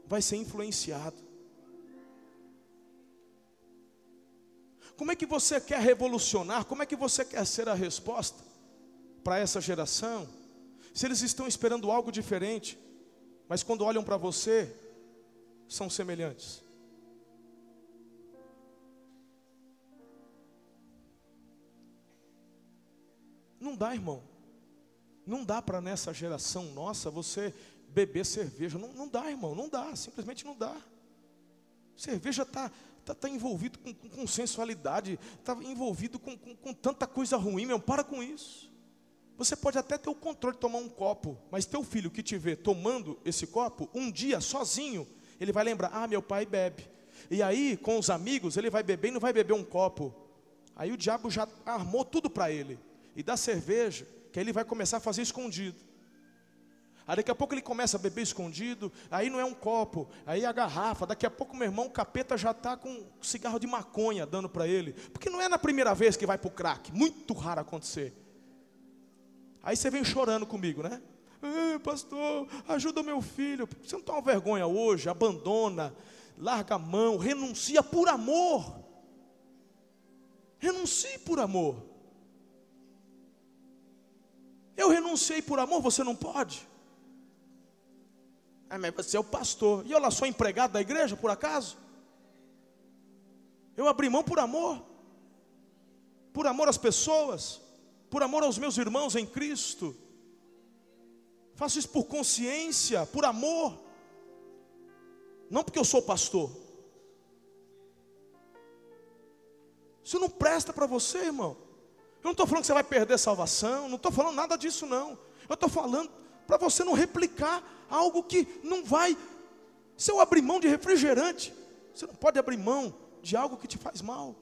S1: vai ser influenciado. Como é que você quer revolucionar? Como é que você quer ser a resposta? para essa geração, se eles estão esperando algo diferente, mas quando olham para você, são semelhantes. Não dá, irmão. Não dá para nessa geração nossa você beber cerveja. Não, não dá, irmão. Não dá. Simplesmente não dá. Cerveja está tá, tá envolvido com, com, com sensualidade, está envolvido com, com, tanta coisa ruim, meu. Para com isso. Você pode até ter o controle de tomar um copo, mas teu filho que te vê tomando esse copo, um dia sozinho, ele vai lembrar: ah, meu pai bebe. E aí, com os amigos, ele vai beber e não vai beber um copo. Aí o diabo já armou tudo para ele. E dá cerveja, que aí ele vai começar a fazer escondido. Aí daqui a pouco ele começa a beber escondido, aí não é um copo, aí é a garrafa. Daqui a pouco meu irmão, o capeta já está com cigarro de maconha dando para ele. Porque não é na primeira vez que vai para o crack, muito raro acontecer. Aí você vem chorando comigo, né? pastor, ajuda meu filho. Você não toma vergonha hoje, abandona, larga a mão, renuncia por amor. Renuncie por amor. Eu renunciei por amor, você não pode. Ah, mas você é o pastor. E eu lá sou empregado da igreja, por acaso? Eu abri mão por amor. Por amor às pessoas. Por amor aos meus irmãos em Cristo. Faço isso por consciência, por amor. Não porque eu sou pastor. Isso não presta para você, irmão. Eu não estou falando que você vai perder salvação. Não estou falando nada disso, não. Eu estou falando para você não replicar algo que não vai. Se eu abrir mão de refrigerante, você não pode abrir mão de algo que te faz mal.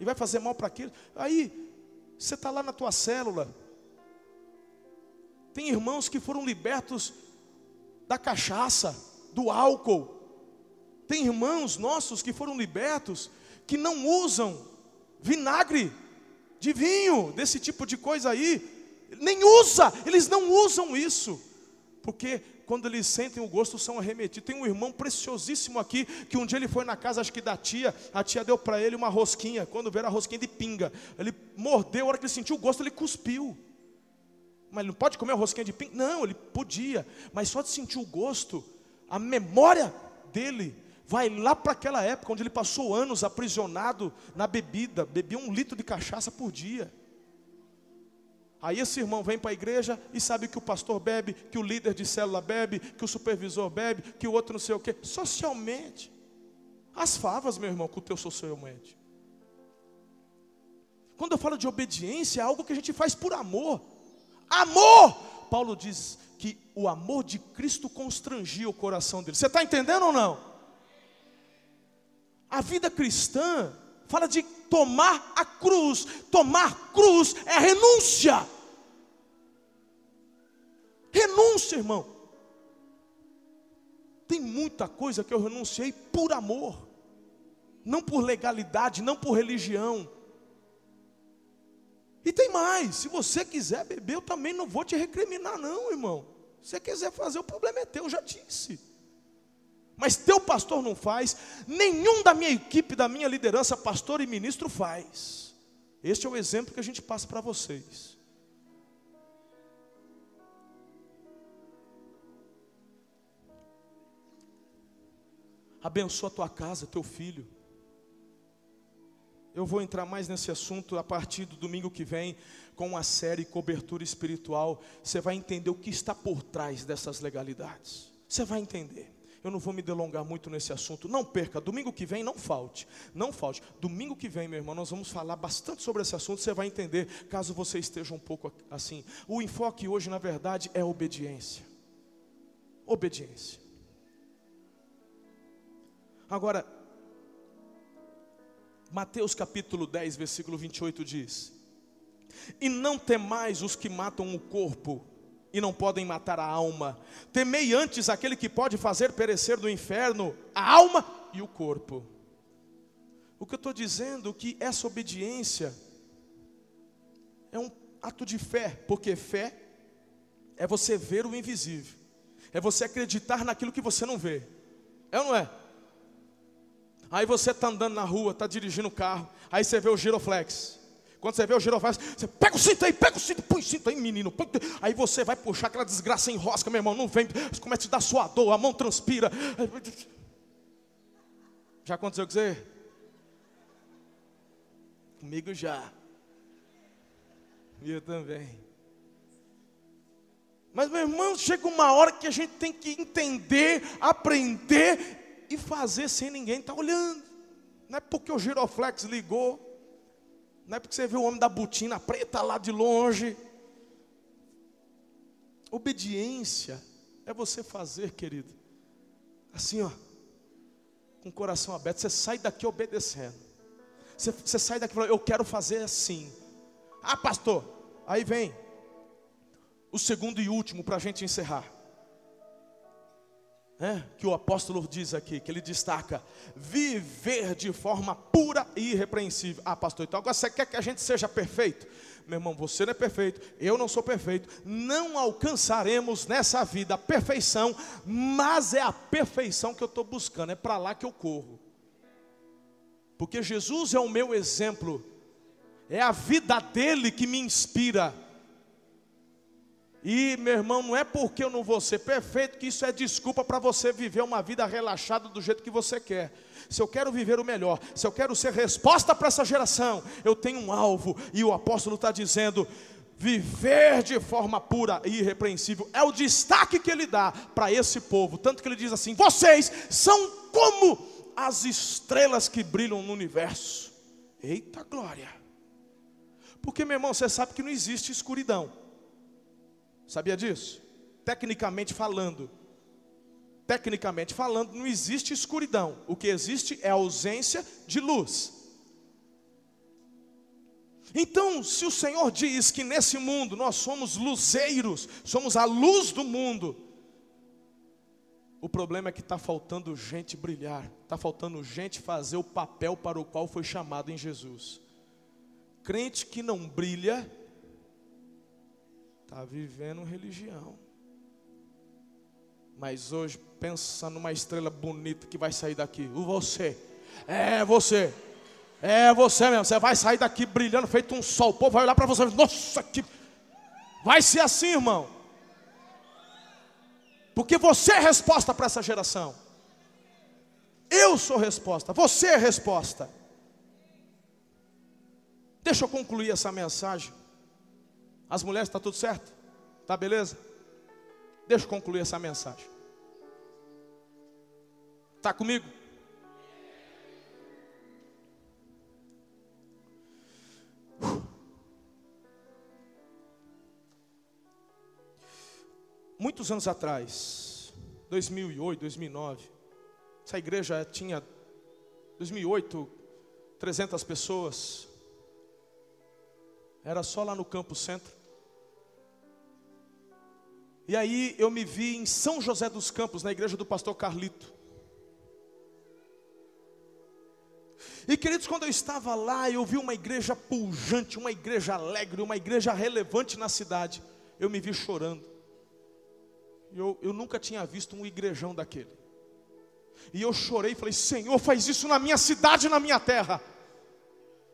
S1: E vai fazer mal para aquilo. Aí, você está lá na tua célula. Tem irmãos que foram libertos da cachaça, do álcool. Tem irmãos nossos que foram libertos que não usam vinagre de vinho, desse tipo de coisa aí. Nem usa, eles não usam isso. Porque quando eles sentem o gosto, são arremetidos. Tem um irmão preciosíssimo aqui, que um dia ele foi na casa, acho que da tia, a tia deu para ele uma rosquinha, quando veio a rosquinha de pinga, ele mordeu, a hora que ele sentiu o gosto, ele cuspiu. Mas ele não pode comer a rosquinha de pinga? Não, ele podia, mas só de sentir o gosto, a memória dele vai lá para aquela época, onde ele passou anos aprisionado na bebida, bebia um litro de cachaça por dia. Aí esse irmão vem para a igreja e sabe que o pastor bebe, que o líder de célula bebe, que o supervisor bebe, que o outro não sei o quê. Socialmente. As favas, meu irmão, com o teu socialmente. Quando eu falo de obediência, é algo que a gente faz por amor. Amor! Paulo diz que o amor de Cristo constrangia o coração dele. Você está entendendo ou não? A vida cristã fala de tomar a cruz. Tomar cruz é renúncia. Renúncia, irmão. Tem muita coisa que eu renunciei por amor, não por legalidade, não por religião. E tem mais, se você quiser beber, eu também não vou te recriminar, não, irmão. Se você quiser fazer, o problema é teu, eu já disse. Mas teu pastor não faz, nenhum da minha equipe, da minha liderança, pastor e ministro faz. Este é o exemplo que a gente passa para vocês. abençoa a tua casa, teu filho. Eu vou entrar mais nesse assunto a partir do domingo que vem, com a série Cobertura Espiritual. Você vai entender o que está por trás dessas legalidades. Você vai entender. Eu não vou me delongar muito nesse assunto. Não perca, domingo que vem não falte. Não falte. Domingo que vem, meu irmão, nós vamos falar bastante sobre esse assunto. Você vai entender, caso você esteja um pouco assim. O enfoque hoje, na verdade, é obediência. Obediência. Agora, Mateus capítulo 10, versículo 28 diz: E não temais os que matam o corpo e não podem matar a alma, temei antes aquele que pode fazer perecer no inferno a alma e o corpo. O que eu estou dizendo é que essa obediência é um ato de fé, porque fé é você ver o invisível, é você acreditar naquilo que você não vê, é ou não é? Aí você está andando na rua, está dirigindo o carro, aí você vê o giroflex. Quando você vê o giroflex, você pega o cinto aí, pega o cinto, põe o cinto aí, menino. Põe... Aí você vai puxar aquela desgraça em rosca, meu irmão, não vem, começa a dar sua dor, a mão transpira. Já aconteceu com você? Comigo já. E eu também. Mas, meu irmão, chega uma hora que a gente tem que entender, aprender e fazer sem ninguém estar tá olhando. Não é porque o giroflex ligou, não é porque você viu o homem da botina preta lá de longe. Obediência é você fazer, querido, assim, ó, com o coração aberto. Você sai daqui obedecendo. Você, você sai daqui falando, eu quero fazer assim. Ah, pastor, aí vem o segundo e último para a gente encerrar. É, que o apóstolo diz aqui, que ele destaca: viver de forma pura e irrepreensível. Ah, pastor, então agora você quer que a gente seja perfeito? Meu irmão, você não é perfeito, eu não sou perfeito, não alcançaremos nessa vida a perfeição, mas é a perfeição que eu estou buscando, é para lá que eu corro. Porque Jesus é o meu exemplo, é a vida dele que me inspira. E, meu irmão, não é porque eu não vou ser perfeito que isso é desculpa para você viver uma vida relaxada do jeito que você quer. Se eu quero viver o melhor, se eu quero ser resposta para essa geração, eu tenho um alvo, e o apóstolo está dizendo: viver de forma pura e irrepreensível é o destaque que ele dá para esse povo. Tanto que ele diz assim: vocês são como as estrelas que brilham no universo. Eita glória! Porque, meu irmão, você sabe que não existe escuridão. Sabia disso? Tecnicamente falando, tecnicamente falando, não existe escuridão. O que existe é ausência de luz. Então, se o Senhor diz que nesse mundo nós somos luzeiros, somos a luz do mundo, o problema é que está faltando gente brilhar, está faltando gente fazer o papel para o qual foi chamado em Jesus. Crente que não brilha, Está vivendo religião. Mas hoje, pensa numa estrela bonita que vai sair daqui. O você. É você. É você mesmo. Você vai sair daqui brilhando, feito um sol. O povo vai olhar para você. Nossa, que. Vai ser assim, irmão. Porque você é resposta para essa geração. Eu sou resposta. Você é resposta. Deixa eu concluir essa mensagem. As mulheres, está tudo certo? Tá beleza? Deixa eu concluir essa mensagem. Está comigo? Muitos anos atrás, 2008, 2009, essa igreja tinha 2008, 300 pessoas. Era só lá no Campo Centro. E aí eu me vi em São José dos Campos, na igreja do pastor Carlito. E queridos, quando eu estava lá, eu vi uma igreja pujante, uma igreja alegre, uma igreja relevante na cidade. Eu me vi chorando. Eu, eu nunca tinha visto um igrejão daquele. E eu chorei e falei: Senhor, faz isso na minha cidade, na minha terra.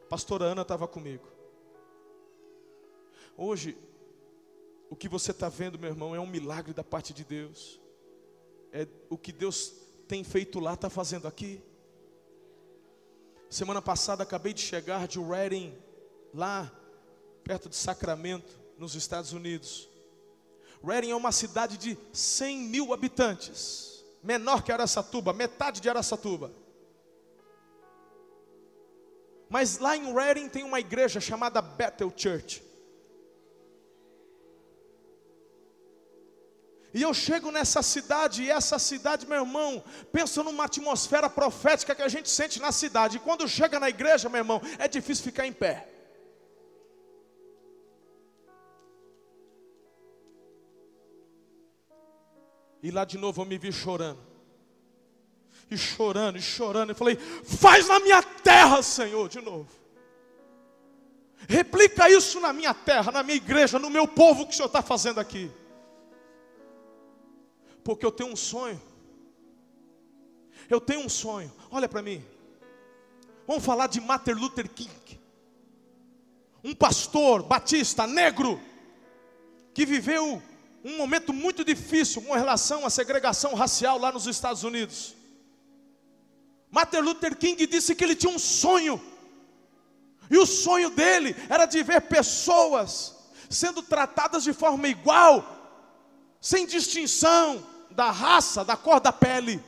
S1: Pastora Ana estava comigo. Hoje, o que você está vendo, meu irmão, é um milagre da parte de Deus. É o que Deus tem feito lá, está fazendo aqui. Semana passada acabei de chegar de Reading, lá perto de Sacramento, nos Estados Unidos. Reading é uma cidade de 100 mil habitantes, menor que Aracatuba, metade de Aracatuba. Mas lá em Reading tem uma igreja chamada Bethel Church. E eu chego nessa cidade, e essa cidade, meu irmão, pensa numa atmosfera profética que a gente sente na cidade. E quando chega na igreja, meu irmão, é difícil ficar em pé. E lá de novo eu me vi chorando. E chorando, e chorando. E falei: Faz na minha terra, Senhor, de novo. Replica isso na minha terra, na minha igreja, no meu povo que o Senhor está fazendo aqui. Porque eu tenho um sonho. Eu tenho um sonho. Olha para mim. Vamos falar de Martin Luther King. um pastor batista negro que viveu um momento muito difícil com relação à segregação racial lá nos Estados Unidos. Martin Luther King disse que ele tinha um sonho, e o sonho dele era de ver pessoas sendo tratadas de forma igual, sem distinção da raça, da cor da pele.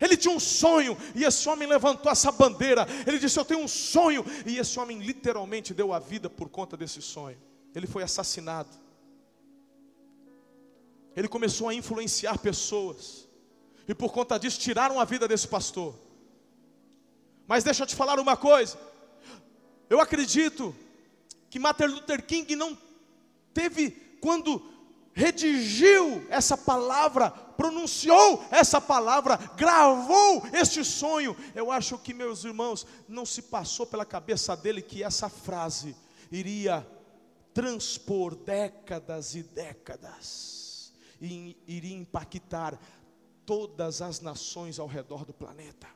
S1: Ele tinha um sonho, e esse homem levantou essa bandeira. Ele disse: Eu tenho um sonho, e esse homem literalmente deu a vida por conta desse sonho. Ele foi assassinado. Ele começou a influenciar pessoas, e por conta disso tiraram a vida desse pastor. Mas deixa eu te falar uma coisa. Eu acredito que Martin Luther King não teve, quando redigiu essa palavra, pronunciou essa palavra, gravou este sonho. Eu acho que, meus irmãos, não se passou pela cabeça dele que essa frase iria transpor décadas e décadas, e iria impactar todas as nações ao redor do planeta.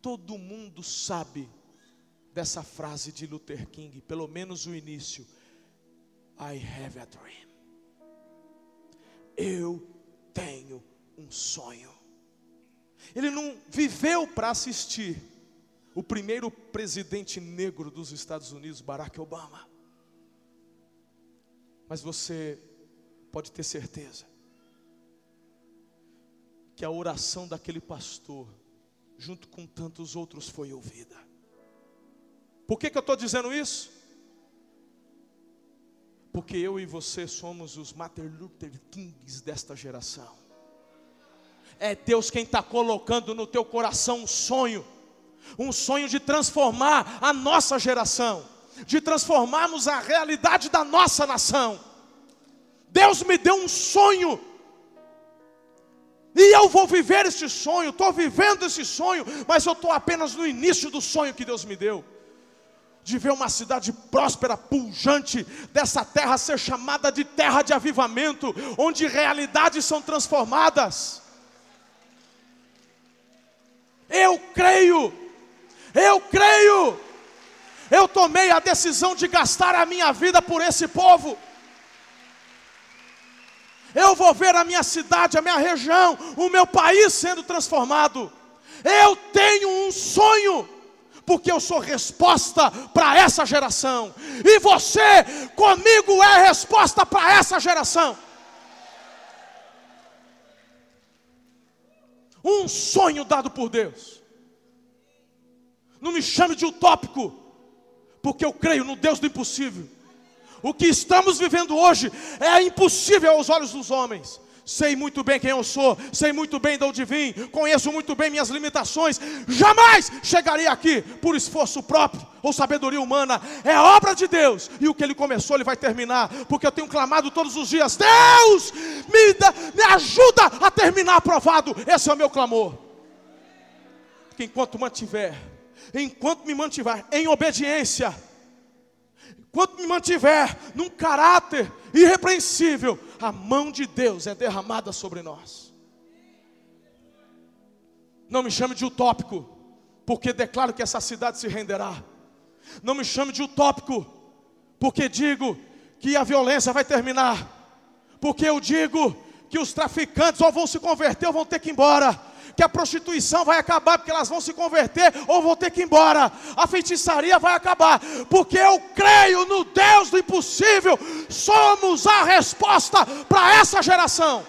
S1: Todo mundo sabe dessa frase de Luther King, pelo menos o início. I have a dream. Eu tenho um sonho. Ele não viveu para assistir o primeiro presidente negro dos Estados Unidos, Barack Obama. Mas você pode ter certeza que a oração daquele pastor junto com tantos outros, foi ouvida. Por que, que eu estou dizendo isso? Porque eu e você somos os Martin Luther Kings desta geração. É Deus quem está colocando no teu coração um sonho, um sonho de transformar a nossa geração, de transformarmos a realidade da nossa nação. Deus me deu um sonho e eu vou viver esse sonho, estou vivendo esse sonho, mas eu estou apenas no início do sonho que Deus me deu. De ver uma cidade próspera, pujante, dessa terra ser chamada de terra de avivamento, onde realidades são transformadas. Eu creio, eu creio, eu tomei a decisão de gastar a minha vida por esse povo eu vou ver a minha cidade, a minha região, o meu país sendo transformado. Eu tenho um sonho, porque eu sou resposta para essa geração, e você comigo é resposta para essa geração. Um sonho dado por Deus. Não me chame de utópico, porque eu creio no Deus do impossível. O que estamos vivendo hoje é impossível aos olhos dos homens. Sei muito bem quem eu sou, sei muito bem de onde vim, conheço muito bem minhas limitações. Jamais chegaria aqui por esforço próprio ou sabedoria humana. É obra de Deus e o que Ele começou, Ele vai terminar. Porque eu tenho clamado todos os dias: Deus, me, me ajuda a terminar aprovado. Esse é o meu clamor. Porque enquanto mantiver, enquanto me mantiver em obediência, Enquanto me mantiver num caráter irrepreensível, a mão de Deus é derramada sobre nós. Não me chame de utópico, porque declaro que essa cidade se renderá. Não me chame de utópico, porque digo que a violência vai terminar. Porque eu digo que os traficantes ou vão se converter ou vão ter que ir embora que a prostituição vai acabar porque elas vão se converter ou vão ter que ir embora. A feitiçaria vai acabar porque eu creio no Deus do impossível. Somos a resposta para essa geração.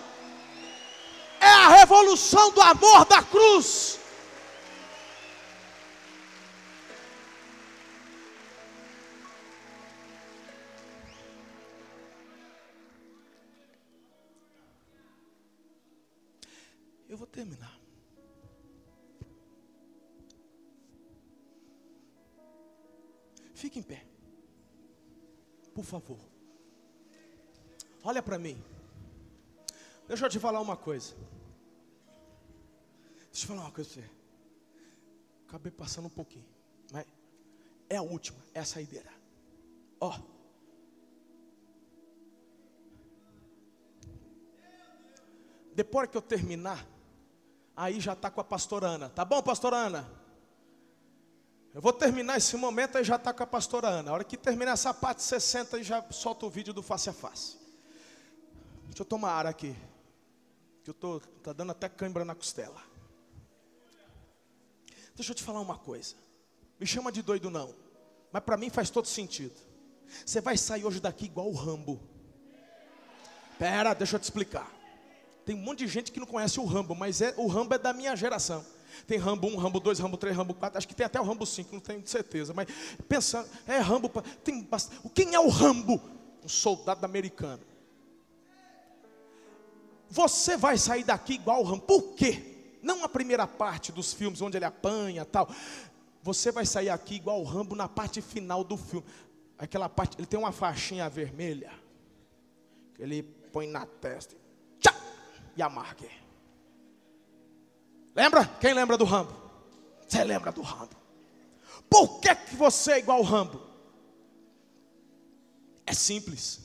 S1: É a revolução do amor da cruz. Eu vou terminar. Fique em pé. Por favor. Olha para mim. Deixa eu te falar uma coisa. Deixa eu falar uma coisa você. Acabei passando um pouquinho. Mas é a última, é a saideira. Ó. Depois que eu terminar, aí já está com a pastora Ana. Tá bom, pastora Ana? Eu vou terminar esse momento e já está com a pastora Ana. A hora que terminar essa parte, você senta e já solta o vídeo do face a face. Deixa eu tomar ar aqui. Que eu tô tá dando até cãibra na costela. Deixa eu te falar uma coisa. Me chama de doido não, mas para mim faz todo sentido. Você vai sair hoje daqui igual o Rambo. Pera, deixa eu te explicar. Tem um monte de gente que não conhece o Rambo, mas é, o Rambo é da minha geração. Tem Rambo 1, Rambo 2, Rambo 3, Rambo 4, acho que tem até o Rambo 5, não tenho certeza. Mas pensando, é Rambo, tem bastante. Quem é o Rambo? Um soldado americano. Você vai sair daqui igual o Rambo. Por quê? Não a primeira parte dos filmes onde ele apanha tal. Você vai sair aqui igual o Rambo na parte final do filme. Aquela parte, ele tem uma faixinha vermelha. Que ele põe na testa. Tchá! E amarga. Lembra? Quem lembra do Rambo? Você lembra do Rambo? Por que, que você é igual ao Rambo? É simples.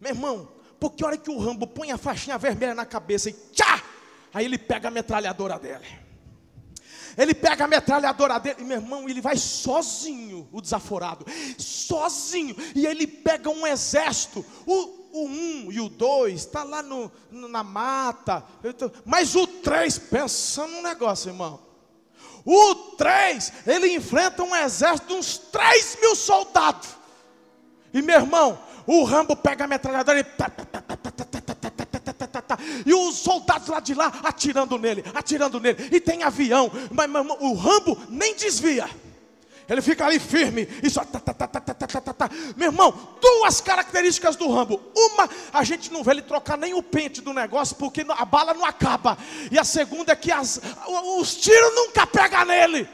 S1: Meu irmão, porque a hora que o Rambo põe a faixinha vermelha na cabeça e tchá, aí ele pega a metralhadora dele. Ele pega a metralhadora dele, e meu irmão, ele vai sozinho, o desaforado, sozinho, e ele pega um exército. O, o 1 um e o 2 está lá no, na mata. Mas o 3, pensa num negócio, irmão. O 3, ele enfrenta um exército de uns 3 mil soldados. E meu irmão, o Rambo pega a metralhadora e. E os soldados lá de lá atirando nele, atirando nele. E tem avião, mas irmão, o Rambo nem desvia. Ele fica ali firme e só. Tá, tá, tá, tá, tá, tá, tá, tá. Meu irmão, duas características do Rambo. Uma, a gente não vê ele trocar nem o pente do negócio, porque a bala não acaba. E a segunda é que as, os tiros nunca pegam nele.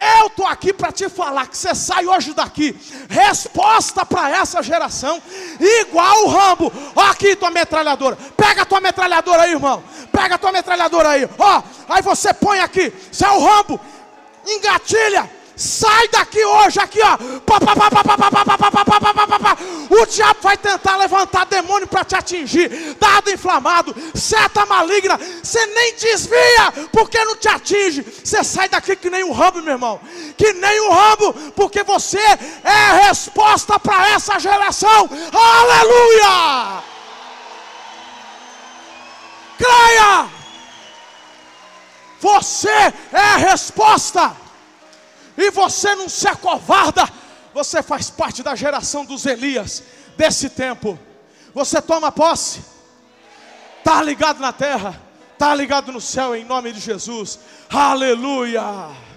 S1: Eu estou aqui para te falar que você sai hoje daqui, resposta para essa geração, igual o Rambo. Ó, aqui tua metralhadora, pega tua metralhadora aí, irmão. Pega tua metralhadora aí, ó. Aí você põe aqui, você é o Rambo, engatilha, Sai daqui hoje, aqui ó. O diabo vai tentar levantar demônio para te atingir. Dado inflamado, seta maligna. Você nem desvia, porque não te atinge. Você sai daqui que nem o Rambo, meu irmão. Que nem o Rambo, porque você é a resposta para essa geração. Aleluia! Creia! Você é a resposta e você não se acovarda, você faz parte da geração dos Elias desse tempo. Você toma posse, está ligado na terra, está ligado no céu em nome de Jesus. Aleluia.